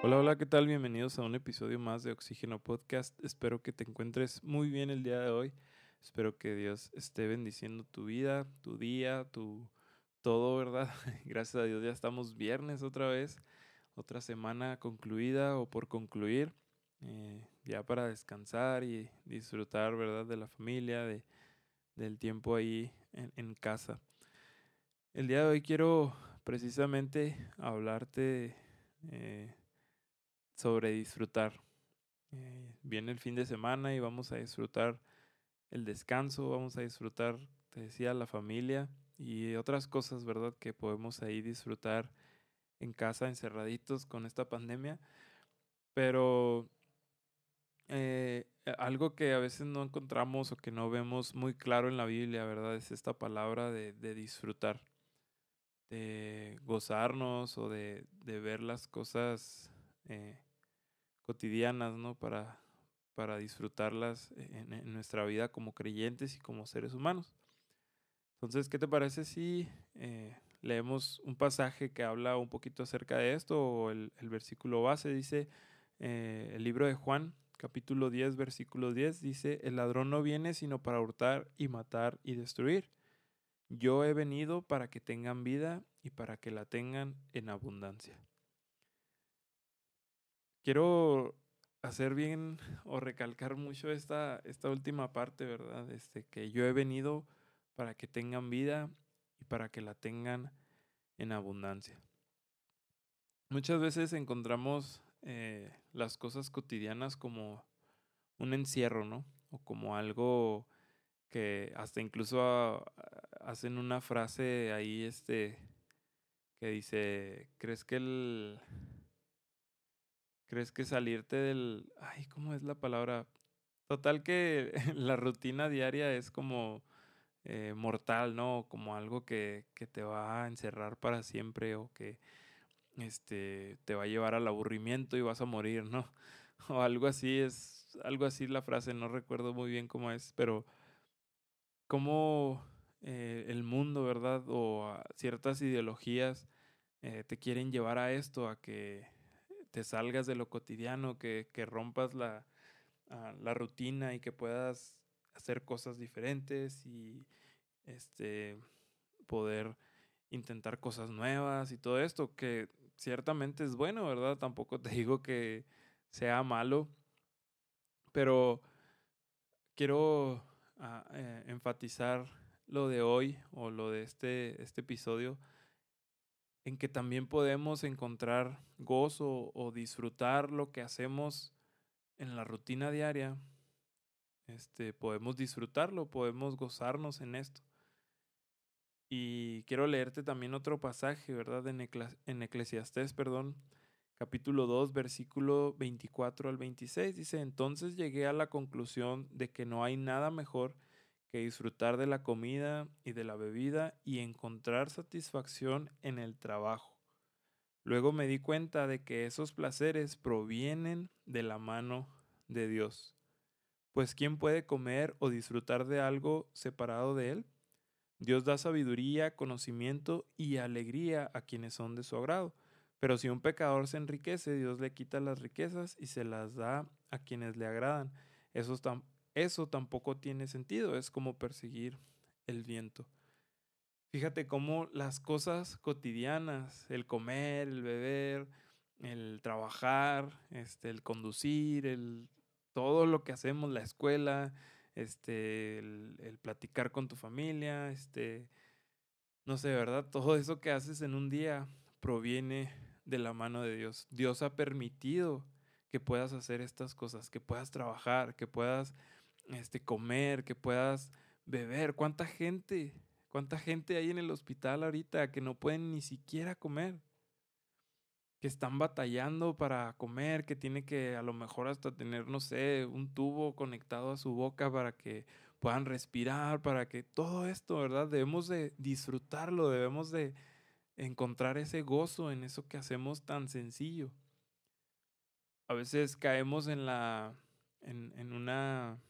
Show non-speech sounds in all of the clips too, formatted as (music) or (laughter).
Hola, hola, ¿qué tal? Bienvenidos a un episodio más de Oxígeno Podcast. Espero que te encuentres muy bien el día de hoy. Espero que Dios esté bendiciendo tu vida, tu día, tu todo, ¿verdad? (laughs) Gracias a Dios ya estamos viernes otra vez, otra semana concluida o por concluir, eh, ya para descansar y disfrutar, ¿verdad? De la familia, de, del tiempo ahí en, casa. El día de hoy quiero precisamente hablarte eh, sobre disfrutar. Eh, viene el fin de semana y vamos a disfrutar el descanso, vamos a disfrutar, te decía, la familia y otras cosas, ¿verdad? Que podemos ahí disfrutar en casa, encerraditos con esta pandemia. Pero eh, algo que a veces no encontramos o que no vemos muy claro en la Biblia, ¿verdad? Es esta palabra de, de disfrutar, de gozarnos o de, de ver las cosas eh, cotidianas, ¿no? Para, para disfrutarlas en, en, nuestra vida como creyentes y como seres humanos. Entonces, ¿qué te parece si eh, leemos un pasaje que habla un poquito acerca de esto? O el, el versículo base dice, eh, el libro de Juan, capítulo 10, versículo 10, dice, el ladrón no viene sino para hurtar y matar y destruir. Yo he venido para que tengan vida y para que la tengan en abundancia quiero hacer bien (laughs) o recalcar mucho esta, esta última parte, ¿verdad? Este, que yo he venido para que tengan vida y para que la tengan en abundancia. Muchas veces encontramos eh, las cosas cotidianas como un encierro, ¿no? O como algo que hasta incluso hacen una frase ahí, este, que dice, ¿crees que el, ¿Crees que salirte del... Ay, ¿cómo es la palabra? Total que (laughs) la rutina diaria es como eh, mortal, ¿no? Como algo que, que, te va a encerrar para siempre o que este, te va a llevar al aburrimiento y vas a morir, ¿no? (laughs) O algo así es, algo así la frase, no recuerdo muy bien cómo es, pero cómo eh, el mundo, ¿verdad? O ciertas ideologías eh, te quieren llevar a esto, a que te salgas de lo cotidiano, que, que rompas la, uh, la rutina y que puedas hacer cosas diferentes y este poder intentar cosas nuevas y todo esto, que ciertamente es bueno, ¿verdad? Tampoco te (laughs) digo que sea malo, pero quiero uh, eh, enfatizar lo de hoy o lo de este, este episodio en que también podemos encontrar gozo o disfrutar lo que hacemos en la rutina diaria. Este, podemos disfrutarlo, podemos gozarnos en esto. Y quiero leerte también otro pasaje, ¿verdad? En, Ecles en Eclesiastés, perdón, capítulo 2, versículo 24 al 26. Dice, entonces llegué a la conclusión de que no hay nada mejor que disfrutar de la comida y de la bebida y encontrar satisfacción en el trabajo. Luego me di cuenta de que esos placeres provienen de la mano de Dios. Pues ¿quién puede comer o disfrutar de algo separado de Él? Dios da sabiduría, conocimiento y alegría a quienes son de su agrado. Pero si un pecador se enriquece, Dios le quita las riquezas y se las da a quienes le agradan. Esos, eso tampoco tiene sentido, es como perseguir el viento. Fíjate cómo las cosas cotidianas, el comer, el beber, el trabajar, este, el conducir, el, todo lo que hacemos, la escuela, este, el, el platicar con tu familia, este, no sé, ¿verdad? (laughs) Todo eso que haces en un día proviene de la mano de Dios. Dios ha permitido que puedas hacer estas cosas, que puedas trabajar, que puedas este, comer, que puedas beber. ¿Cuánta gente, cuánta gente hay en el hospital ahorita que no pueden ni siquiera comer? Que están batallando para comer, que tiene que a lo mejor hasta tener, no sé, un tubo conectado a su boca para que puedan respirar, para que todo esto, ¿verdad? Debemos de disfrutarlo, debemos de encontrar ese gozo en eso que hacemos tan sencillo. A veces caemos en la, en, en una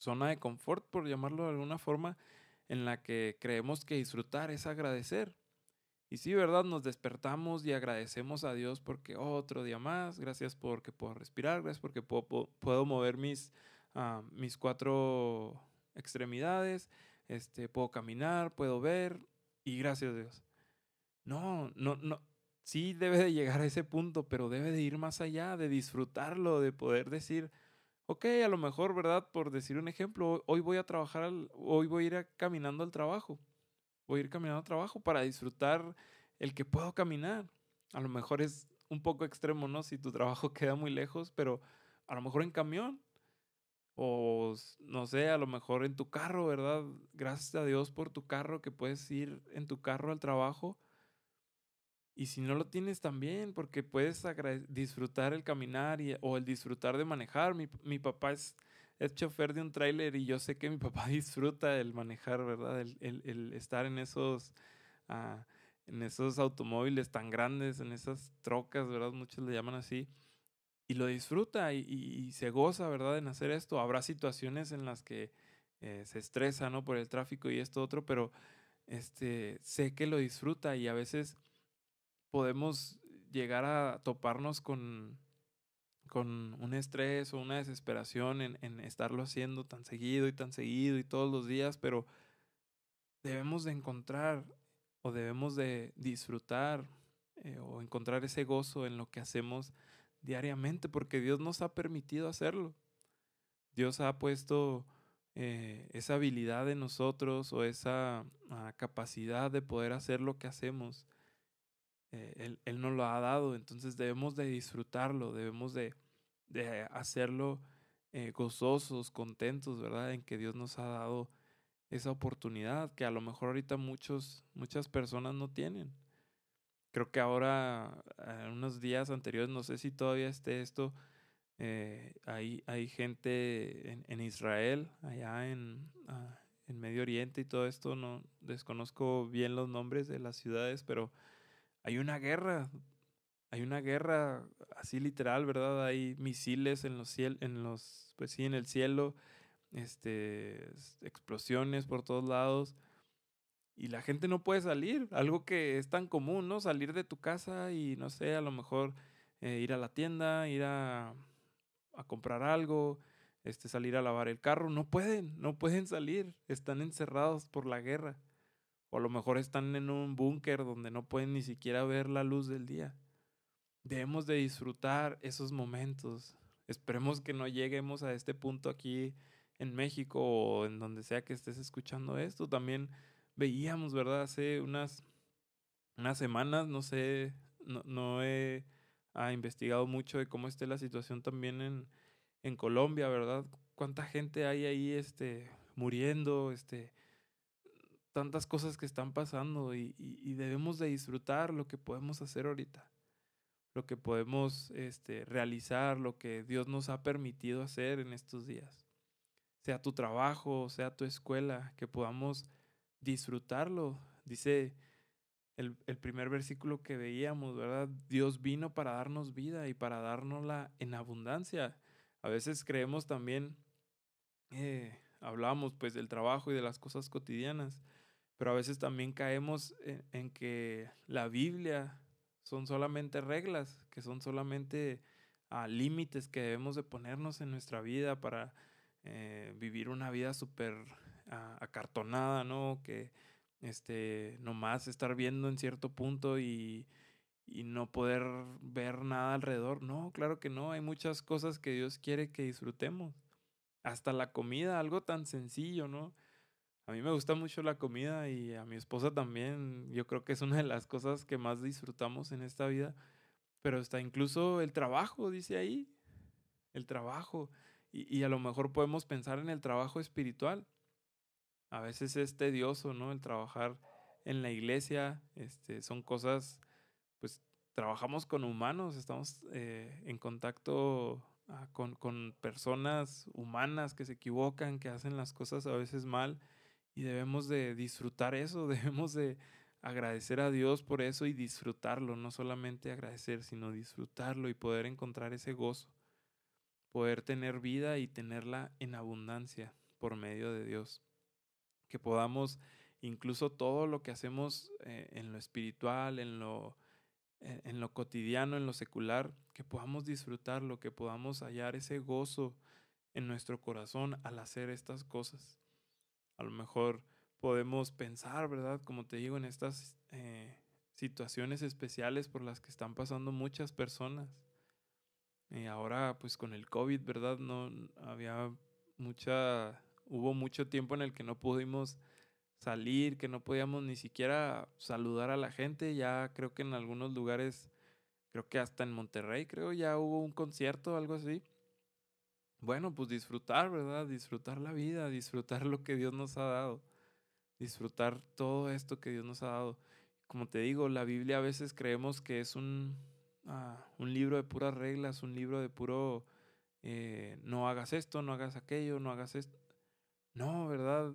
zona de confort, por llamarlo de alguna forma, en la que creemos que disfrutar es agradecer. Y sí, ¿verdad? Nos despertamos y agradecemos a Dios porque otro día más, gracias porque puedo respirar, gracias porque puedo, mover mis, ah, mis cuatro extremidades, este, puedo caminar, puedo ver y gracias a Dios. No, no, no. Sí debe de llegar a ese punto, pero debe de ir más allá, de disfrutarlo, de poder decir, ok, a lo mejor, ¿verdad? Por decir un ejemplo, hoy voy a trabajar, hoy voy a ir caminando al trabajo voy a ir caminando al trabajo para disfrutar el que puedo caminar. A lo mejor es un poco extremo, ¿no? Si tu trabajo (laughs) queda muy lejos, pero a lo mejor en camión. O no sé, a lo mejor en tu carro, ¿verdad? Gracias a Dios por tu carro, que puedes ir en tu carro al trabajo. Y si no lo tienes también, porque puedes disfrutar el caminar o el disfrutar de manejar. Mi, mi papá es es chofer de un tráiler y yo sé que mi (laughs) papá disfruta el manejar, ¿verdad? El, estar en esos, ah, en esos automóviles tan grandes, en esas trocas, ¿verdad? Muchos le llaman así. Y lo disfruta y, se goza, ¿verdad? En hacer esto. Habrá situaciones en las que eh, se estresa, ¿no? Por el tráfico y esto otro, pero este, sé que lo disfruta y a veces podemos llegar a toparnos con con un estrés o una desesperación en, estarlo haciendo tan seguido y tan seguido y todos los días, pero debemos de encontrar o debemos de disfrutar eh, o encontrar ese gozo en lo que hacemos diariamente, porque Dios nos ha permitido hacerlo. Dios ha puesto eh, esa habilidad en nosotros o esa ah, capacidad de poder hacer lo que hacemos. Eh, él, él, nos lo ha dado, entonces debemos de disfrutarlo, debemos de, de hacerlo eh, gozosos, contentos, ¿verdad? En que Dios nos ha dado esa oportunidad que a lo mejor ahorita muchos, muchas personas no tienen. Creo que ahora, unos días anteriores, no sé si todavía esté esto, eh, hay, hay gente en, en Israel, allá en, ah, en Medio Oriente y todo esto, no desconozco bien los nombres de las ciudades, pero hay una guerra, hay una guerra así literal, ¿verdad? Hay misiles en los cielos, en los, pues sí, en el cielo, este, explosiones por todos lados. Y la gente no puede salir, algo que es tan común, ¿no? Salir de tu casa y, no sé, a lo mejor eh, ir a la tienda, ir a, a comprar algo, este, salir a lavar el carro. No pueden, no pueden salir, están encerrados por la guerra. O a lo mejor están en un búnker donde no pueden ni siquiera ver la luz del día. Debemos de disfrutar esos momentos. Esperemos que no lleguemos a este punto aquí en México o en donde sea que estés escuchando esto. También veíamos, ¿verdad? Hace unas, unas semanas, no sé, no, no he ah, investigado mucho de cómo esté la situación también en, en Colombia, ¿verdad? Cuánta gente hay ahí este, muriendo, este, tantas cosas que están pasando y, y, debemos de disfrutar lo que podemos hacer ahorita, lo que podemos este, realizar, lo que Dios nos ha permitido hacer en estos días. Sea tu trabajo, sea tu escuela, que podamos disfrutarlo. Dice el, el primer versículo que veíamos, ¿verdad? Dios vino para darnos vida y para dárnosla en abundancia. A veces creemos también, eh, hablamos pues del trabajo y de las cosas cotidianas, pero a veces también caemos en, que la Biblia son solamente reglas, que son solamente ah, límites que debemos de ponernos en nuestra vida para eh, vivir una vida súper ah, acartonada, ¿no? Que este, nomás estar viendo en cierto punto y, y no poder ver nada alrededor. No, claro que no, hay muchas cosas que Dios quiere que disfrutemos. Hasta la comida, algo tan sencillo, ¿no? A mí me gusta mucho la comida y a mi esposa también. Yo creo que es una de las cosas que más disfrutamos en esta vida. Pero está incluso el trabajo, dice ahí. El trabajo. Y, a lo mejor podemos pensar en el trabajo espiritual. A veces es tedioso, ¿no? El trabajar en la iglesia. Este, son cosas, pues trabajamos con humanos, estamos eh, en contacto ah, con, con personas humanas que se equivocan, que hacen las cosas a veces mal y debemos de disfrutar eso, (laughs) debemos de agradecer a Dios por eso y disfrutarlo, no solamente agradecer, sino disfrutarlo y poder encontrar ese gozo, poder tener vida y tenerla en abundancia por medio de Dios. Que podamos incluso todo lo que hacemos eh, en lo espiritual, en lo, eh, en lo cotidiano, en lo secular, que podamos disfrutarlo, que podamos hallar ese gozo en nuestro corazón al hacer estas cosas. A lo mejor podemos pensar, ¿verdad? Como te digo, en estas eh, situaciones especiales por las que están pasando muchas personas. Y ahora, pues con el COVID, ¿verdad? No había mucha, hubo mucho tiempo en el que no pudimos salir, que no podíamos ni siquiera saludar a la gente. Ya creo que en algunos lugares, creo que hasta en Monterrey, creo ya hubo un concierto, algo así. Bueno, pues disfrutar, ¿verdad? Disfrutar la vida, disfrutar lo que Dios nos ha dado, disfrutar todo esto que Dios nos ha dado. Como te digo, la Biblia a veces creemos que es un, ah, un libro de puras reglas, un libro de puro, eh, no hagas esto, no hagas aquello, no hagas esto. No, ¿verdad?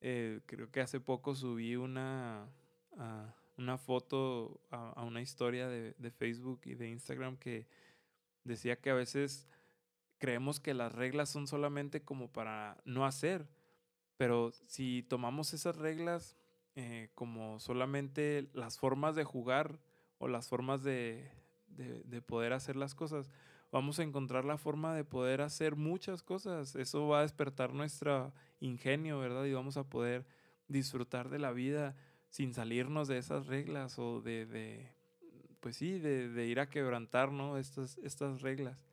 Eh, creo que hace poco subí una, ah, una foto a, una historia de, de, Facebook y de Instagram que decía que a veces creemos que las reglas son solamente como para no hacer, pero si tomamos esas reglas eh, como solamente las formas de jugar o las formas de, de, poder hacer las cosas, vamos a encontrar la forma de poder hacer muchas cosas. Eso va a despertar nuestro ingenio, ¿verdad? Y vamos a poder disfrutar de la vida sin salirnos de esas reglas o de, de pues sí, de, de, ir a quebrantar, ¿no? Estas, estas reglas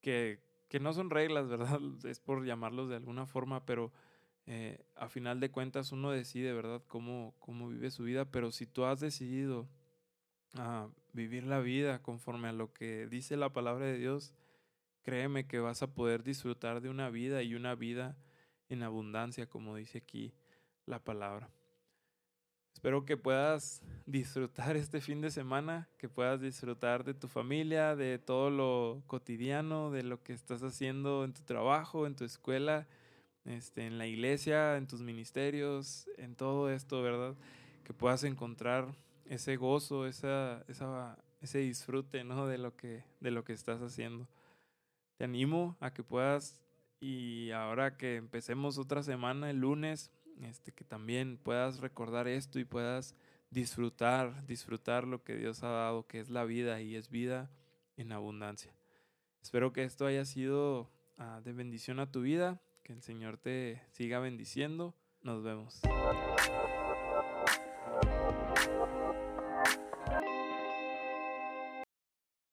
que, que no son reglas, ¿verdad? (laughs) Es por llamarlos de alguna forma, pero eh, a final de cuentas uno decide, ¿verdad?, cómo, cómo vive su vida, pero si tú has decidido ah, vivir la vida conforme a lo que dice la palabra de Dios, créeme que vas a poder disfrutar de una vida y una vida en abundancia, como dice aquí la palabra. Espero que puedas disfrutar este fin de semana, que puedas disfrutar de tu familia, de todo lo cotidiano, de lo que estás haciendo en tu trabajo, en tu escuela, este, en la iglesia, en tus ministerios, en todo esto, ¿verdad? Que puedas encontrar ese gozo, esa, esa, ese disfrute, ¿no? De lo, que, de lo que estás haciendo. Te animo a que puedas, y ahora que empecemos otra semana, el lunes, este, que también puedas recordar esto y puedas disfrutar, disfrutar lo que Dios ha dado, que es la vida y es vida en abundancia. Espero que esto haya sido ah, de bendición a tu vida, que el Señor te siga bendiciendo. Nos vemos.